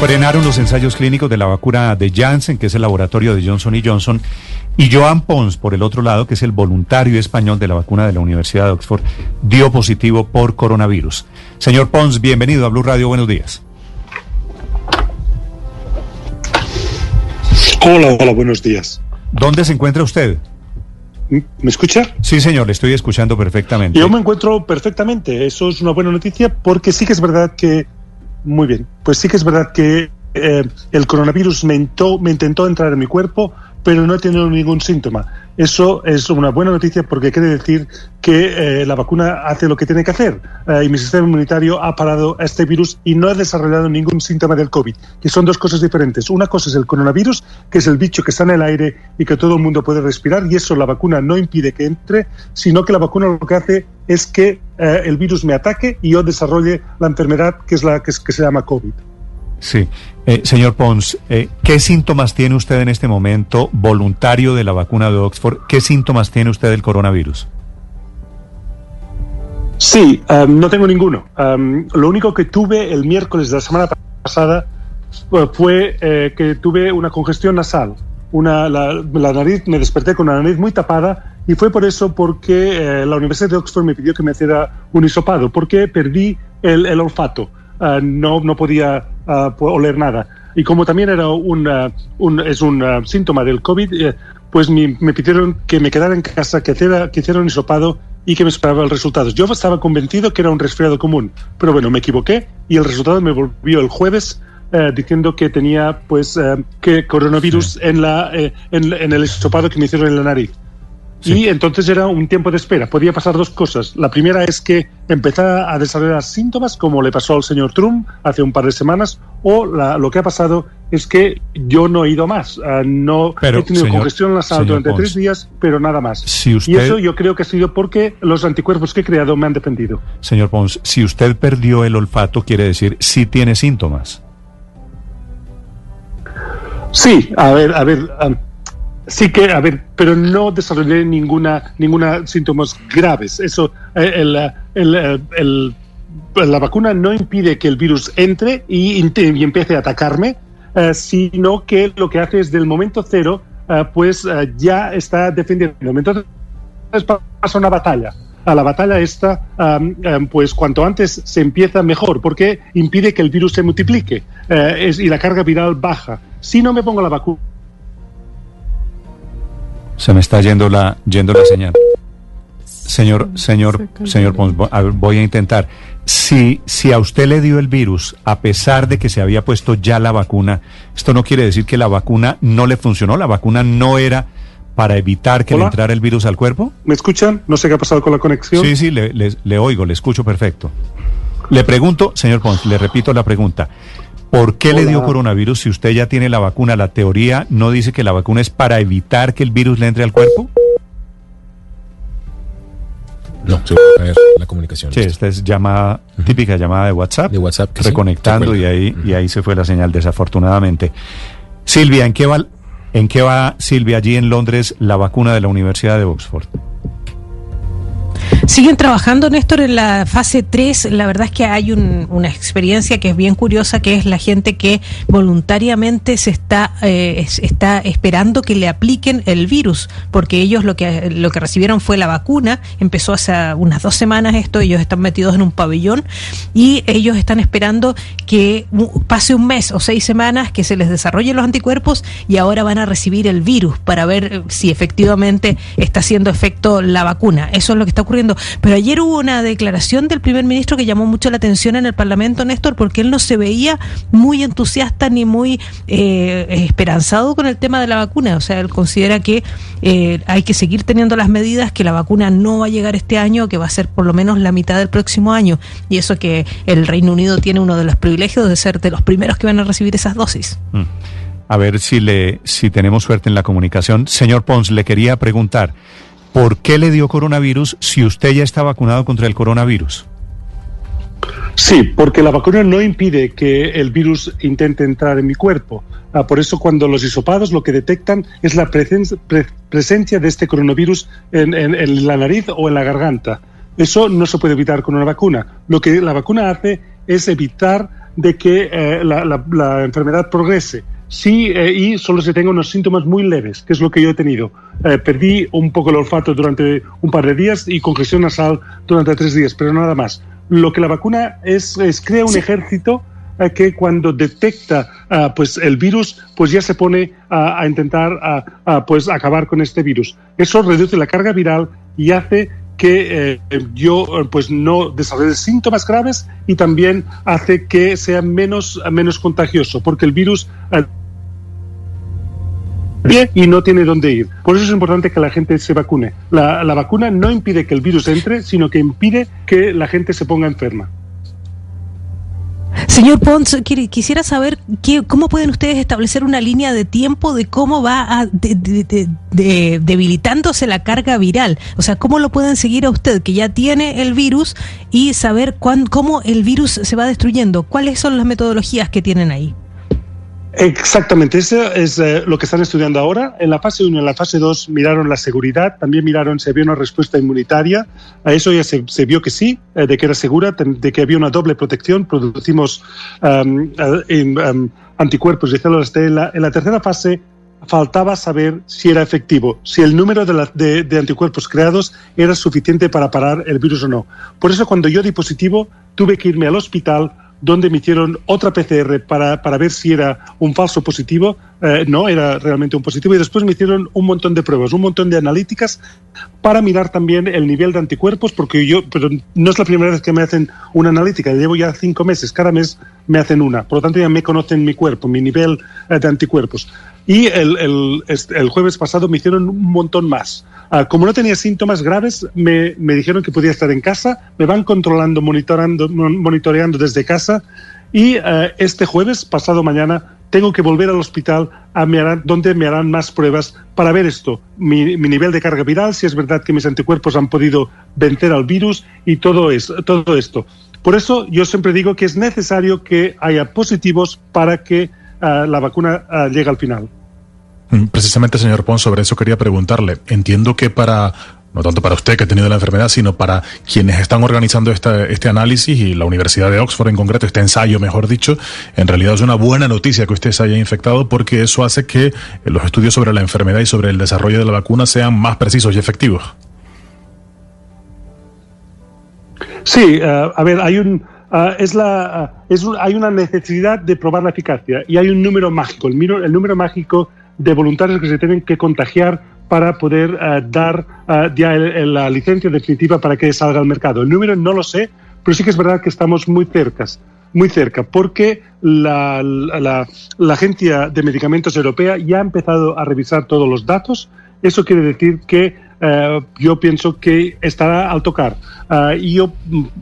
Frenaron los ensayos clínicos de la vacuna de Janssen, que es el laboratorio de Johnson Johnson, y Joan Pons, por el otro lado, que es el voluntario español de la vacuna de la Universidad de Oxford, dio positivo por coronavirus. Señor Pons, bienvenido a Blue Radio. Buenos días. Hola, hola, buenos días. ¿Dónde se encuentra usted? ¿Me escucha? Sí, señor, le estoy escuchando perfectamente. Yo me encuentro perfectamente. Eso es una buena noticia porque sí que es verdad que. Muy bien. Pues sí que es verdad que eh, el coronavirus me, me intentó entrar en mi cuerpo, pero no tenido ningún síntoma. Eso es una buena noticia porque quiere decir que eh, la vacuna hace lo que tiene que hacer eh, y mi sistema inmunitario ha parado a este virus y no ha desarrollado ningún síntoma del COVID, que son dos cosas diferentes. Una cosa es el coronavirus, que es el bicho que está en el aire y que todo el mundo puede respirar y eso la vacuna no impide que entre, sino que la vacuna lo que hace es que eh, el virus me ataque y yo desarrolle la enfermedad que es la que se llama COVID. Sí. Eh, señor Pons, eh, ¿qué síntomas tiene usted en este momento, voluntario de la vacuna de Oxford? ¿Qué síntomas tiene usted del coronavirus? Sí, um, no tengo ninguno. Um, lo único que tuve el miércoles de la semana pasada fue eh, que tuve una congestión nasal. Una, la, nariz, me desperté con la nariz muy tapada y fue por eso porque la Universidad de Oxford me pidió que me hiciera un hisopado, porque perdí el olfato. Uh, no, no podía uh, oler nada. Y como también era un, uh, un es un síntoma del COVID, eh, pues me, me, pidieron que me quedara en casa, que hiciera, que hiciera un hisopado y que me esperaba el resultado. Yo estaba convencido que era un resfriado común, pero bueno, me equivoqué y el resultado me volvió el jueves eh, diciendo que tenía pues eh, que coronavirus en, la, eh, en, en, el hisopado que me hicieron en la nariz. Sí. Y entonces era un tiempo de espera. Podía pasar dos cosas. La primera es que empezara a desarrollar síntomas, como le pasó al señor Trump hace un par de semanas, o la, lo que ha pasado es que yo no he ido más. Uh, no pero, he tenido señor, congestión nasal durante Pons, tres días, pero nada más. Si usted, y eso yo creo que ha sido porque los anticuerpos que he creado me han defendido. Señor Pons, si usted perdió el olfato, quiere decir si tiene síntomas. Sí, a ver, a ver. Sí que, a ver, pero no desarrollé ninguna, ninguna síntomas graves. Eso, eh, el, el, el, la vacuna no impide que el virus entre y, empiece a atacarme, eh, sino que lo que hace es del momento cero, eh, pues eh, ya está defendiendo. Entonces pasa una batalla. A la batalla esta, pues cuanto antes se empieza mejor, porque impide que el virus se multiplique y la carga viral baja. Si no me pongo la vacuna, se me está yendo la, yendo la señal. Señor, señor, señor Pons, voy a intentar. Si, si a usted le dio el virus, a pesar de que se había puesto ya la vacuna, esto no quiere decir que la vacuna no le funcionó, la vacuna no era para evitar que ¿Hola? le entrara el virus al cuerpo. ¿Me escuchan? No sé qué ha pasado con la conexión. Sí, sí, le, le, le oigo, le escucho perfecto. Le pregunto, señor Pons, le repito la pregunta. ¿Por qué Hola. le dio coronavirus si usted ya tiene la vacuna? ¿La teoría no dice que la vacuna es para evitar que el virus le entre al cuerpo? No, la comunicación. Sí, esta es llamada, uh -huh. típica llamada de WhatsApp. De WhatsApp. reconectando sí, y ahí, uh -huh. y ahí se fue la señal, desafortunadamente. Silvia, ¿en qué va, en qué va Silvia allí en Londres la vacuna de la Universidad de Oxford? Siguen trabajando, Néstor, en la fase 3. La verdad es que hay un, una experiencia que es bien curiosa, que es la gente que voluntariamente se está, eh, está esperando que le apliquen el virus, porque ellos lo que, lo que recibieron fue la vacuna. Empezó hace unas dos semanas esto, ellos están metidos en un pabellón y ellos están esperando que pase un mes o seis semanas que se les desarrollen los anticuerpos y ahora van a recibir el virus para ver si efectivamente está haciendo efecto la vacuna. Eso es lo que está ocurriendo. Pero, ayer hubo una declaración del primer ministro que llamó mucho la atención en el Parlamento, Néstor, porque él no se veía muy entusiasta ni muy eh, esperanzado con el tema de la vacuna. O sea, él considera que eh, hay que seguir teniendo las medidas, que la vacuna no va a llegar este año, que va a ser por lo menos la mitad del próximo año. Y eso que el Reino Unido tiene uno de los privilegios de ser de los primeros que van a recibir esas dosis. Mm. A ver si le si tenemos suerte en la comunicación. Señor Pons, le quería preguntar, ¿por qué le dio coronavirus si usted ya está vacunado contra el coronavirus? Sí, porque la vacuna no impide que el virus intente entrar en mi cuerpo. Ah, por eso cuando los hisopados lo que detectan es la presen pre presencia de este coronavirus en, la nariz o en la garganta. Eso no se puede evitar con una vacuna. Lo que la vacuna hace es evitar de que eh, la, enfermedad progrese. Sí, eh, y solo se tenga unos síntomas muy leves, que es lo que yo he tenido. Eh, perdí un poco el olfato durante un par de días y congestión nasal durante tres días, pero nada más. Lo que la vacuna es, es crea un sí. ejército eh, que cuando detecta uh, pues el virus, pues ya se pone uh, a intentar uh, pues acabar con este virus. Eso reduce la carga viral y hace que eh, yo pues no desarrolle síntomas graves y también hace que sea menos, menos contagioso, porque el virus eh, y no tiene dónde ir. Por eso es importante que la gente se vacune. La, vacuna no impide que el virus entre, sino que impide que la gente se ponga enferma. Señor Pons, quisiera saber qué, cómo pueden ustedes establecer una línea de tiempo de cómo va a de, debilitándose la carga viral. O sea, cómo lo pueden seguir a usted que ya tiene el virus y saber cuán, cómo el virus se va destruyendo. ¿Cuáles son las metodologías que tienen ahí? Exactamente, eso es eh, lo que están estudiando ahora. En la fase 1 y en la fase 2 miraron la seguridad, también miraron si había una respuesta inmunitaria. A eso ya se, se vio que sí, eh, de que era segura, de que había una doble protección. Producimos um, um, anticuerpos y células T. En la, en la, tercera fase faltaba saber si era efectivo, si el número de, la, de, de anticuerpos creados era suficiente para parar el virus o no. Por eso cuando yo di positivo tuve que irme al hospital donde me hicieron otra PCR para, para ver si era un falso positivo. Eh, no, era realmente un positivo. Y después me hicieron un montón de pruebas, un montón de analíticas para mirar también el nivel de anticuerpos, porque yo, pero no es la primera vez que me hacen una analítica. Llevo ya cinco meses, cada mes me hacen una. Por lo tanto, ya me conocen mi cuerpo, mi nivel eh, de anticuerpos. Y el, el, el, jueves pasado me hicieron un montón más. Uh, como no tenía síntomas graves, me, me, dijeron que podía estar en casa, me van controlando, monitoreando, monitoreando desde casa y uh, este jueves, pasado mañana, tengo que volver al hospital a me harán, donde me harán más pruebas para ver esto, mi, mi, nivel de carga viral, si es verdad que mis anticuerpos han podido vencer al virus y todo, es, todo esto. Por eso yo siempre digo que es necesario que haya positivos para que uh, la vacuna llegue al final. Precisamente, señor Pons, sobre eso quería preguntarle. Entiendo que para, no tanto para usted que ha tenido la enfermedad, sino para quienes están organizando esta, este análisis y la Universidad de Oxford en concreto, este ensayo, mejor dicho, en realidad es una buena noticia que usted se haya infectado porque eso hace que los estudios sobre la enfermedad y sobre el desarrollo de la vacuna sean más precisos y efectivos. Sí, uh, a ver, hay un... Uh, es la, uh, es un, hay una necesidad de probar la eficacia y hay un número mágico. El, el número mágico de voluntarios que se tienen que contagiar para poder uh, dar ya el, el, la licencia definitiva para que salga al mercado. El número no lo sé, pero sí que es verdad que estamos muy cerca, muy cerca, porque la, la, la Agencia de Medicamentos Europea ya ha empezado a revisar todos los datos. Eso quiere decir que uh, yo pienso que estará al tocar. y yo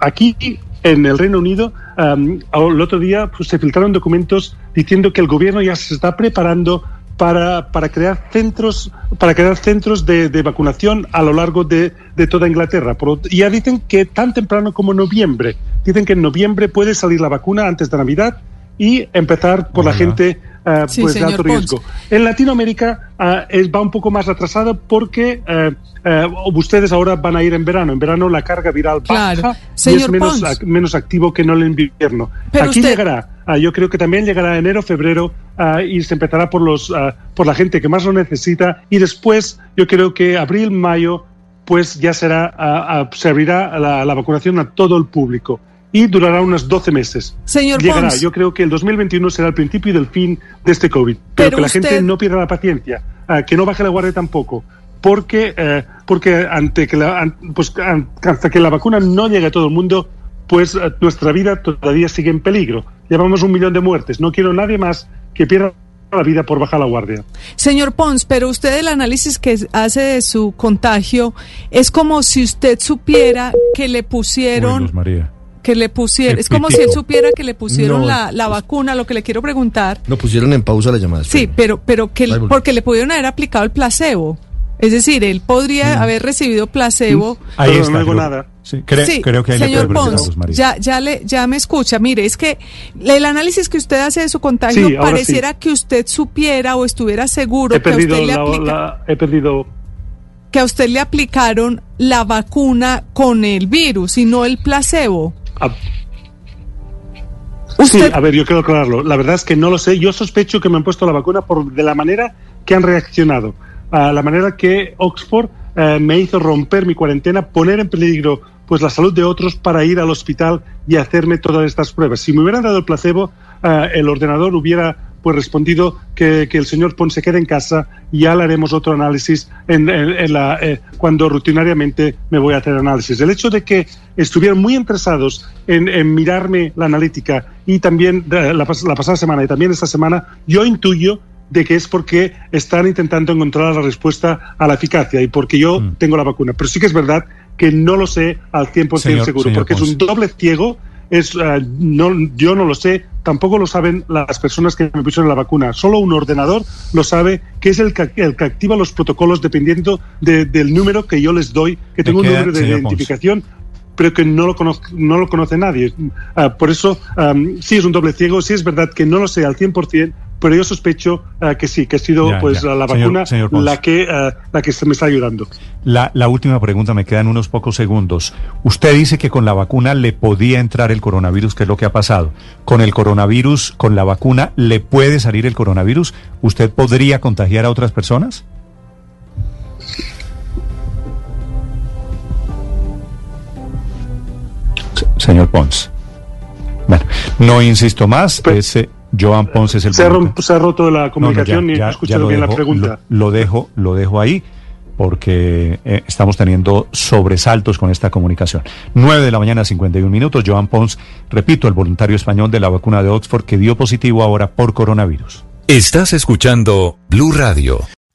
aquí en el Reino Unido, um, el otro día pues, se filtraron documentos diciendo que el gobierno ya se está preparando para, para, crear centros para crear centros de, de vacunación a lo largo de, de toda Inglaterra. Por, ya dicen que tan temprano como noviembre. Dicen que en noviembre puede salir la vacuna antes de Navidad y empezar por bueno. la gente uh, sí, pues de alto riesgo. Pons. En Latinoamérica uh, es, va un poco más atrasado porque uh, ustedes ahora van a ir en verano. En verano la carga viral claro. baja Señor y es menos, menos, activo que no en invierno. Pero Aquí usted... llegará. yo creo que también llegará enero, febrero y se empezará por, los, por la gente que más lo necesita y después yo creo que abril, mayo pues ya será, se abrirá la, la vacunación a todo el público y durará unos 12 meses. Señor Llegará. Pons. Yo creo que el 2021 será el principio del fin de este COVID. Pero, Pero que la usted... gente no pierda la paciencia, uh, que no baje la guardia tampoco, porque uh, porque ante que la, an- pues, an- hasta que la vacuna no llegue a todo el mundo, pues eh, nuestra vida todavía sigue en peligro. Llevamos un millón de muertes. No quiero nadie más que pierda la vida por bajar la guardia. Señor Pons, pero usted el análisis que hace de su contagio es como si usted supiera que le Uy, pusieron Luz María. Que le pusieron, es como si él supiera que le pusieron No, la, la vacuna, lo que le quiero preguntar. Lo pusieron en pausa la llamada. Sí, pero, pero que porque le pudieron haber aplicado el placebo. Es decir, él podría haber recibido placebo. Ahí Pero está. no digo creo- nada. Sí, cre- sí, creo que ahí le señor Pons, María. ya, ya, le, ya me escucha. Mire, es que el análisis que usted hace de su contagio Sí, pareciera que usted supiera o estuviera seguro He que a, usted le la, aplica- la- he perdido que a usted le aplicaron la vacuna con el virus y no el placebo. A- Usted, Sí, a ver, yo quiero aclararlo. La verdad es que no lo sé. Yo sospecho que me han puesto la vacuna por de la manera que han reaccionado, a la manera que Oxford eh, me hizo romper mi cuarentena, poner en peligro pues la salud de otros para ir al hospital y hacerme todas estas pruebas. Si me hubieran dado el placebo, eh, el ordenador hubiera pues respondido que, que el señor Pons se quede en casa y ya le haremos otro análisis en, en- en la, eh, cuando rutinariamente me voy a hacer análisis. El hecho de que estuvieran muy interesados en, en mirarme la analítica y también la, la pasada semana y también esta semana, yo intuyo de que es porque están intentando encontrar la respuesta a la eficacia y porque yo Mm. tengo la vacuna. Pero sí que es verdad que no lo sé al 100% Señor- seguro, señor porque es un doble ciego. Es, eh, no, yo no lo sé, tampoco lo saben las personas que me pusieron la vacuna. Solo un ordenador lo sabe, que es el que, el que activa los protocolos dependiendo de- del número que yo les doy, que tengo un número de Pons? identificación pero que no lo, conozco, no lo conoce nadie. Ah, por eso, sí es un doble ciego, sí es verdad que no lo sé al 100%, pero yo sospecho ah, que sí, que ha sido Ya, pues ya. la Señor- vacuna señor la que ah, la que se me está ayudando. La, la última pregunta, me quedan unos pocos segundos. Usted dice que con la vacuna le podía entrar el coronavirus, ¿qué es lo que ha pasado? ¿Con el coronavirus, con la vacuna, le puede salir el coronavirus? ¿Usted podría contagiar a otras personas? Se- Señor Pons. Bueno, no insisto más. Ese Joan Pons es el Se rom- se ha roto la No, no, comunicación ya- y ya- no he escuchado bien la pregunta. Lo, lo dejo, lo dejo ahí porque eh, estamos teniendo sobresaltos con esta comunicación. 9 de la mañana, 51 minutos. Joan Pons, repito, el voluntario español de la vacuna de Oxford que dio positivo ahora por coronavirus. Estás escuchando Blue Radio.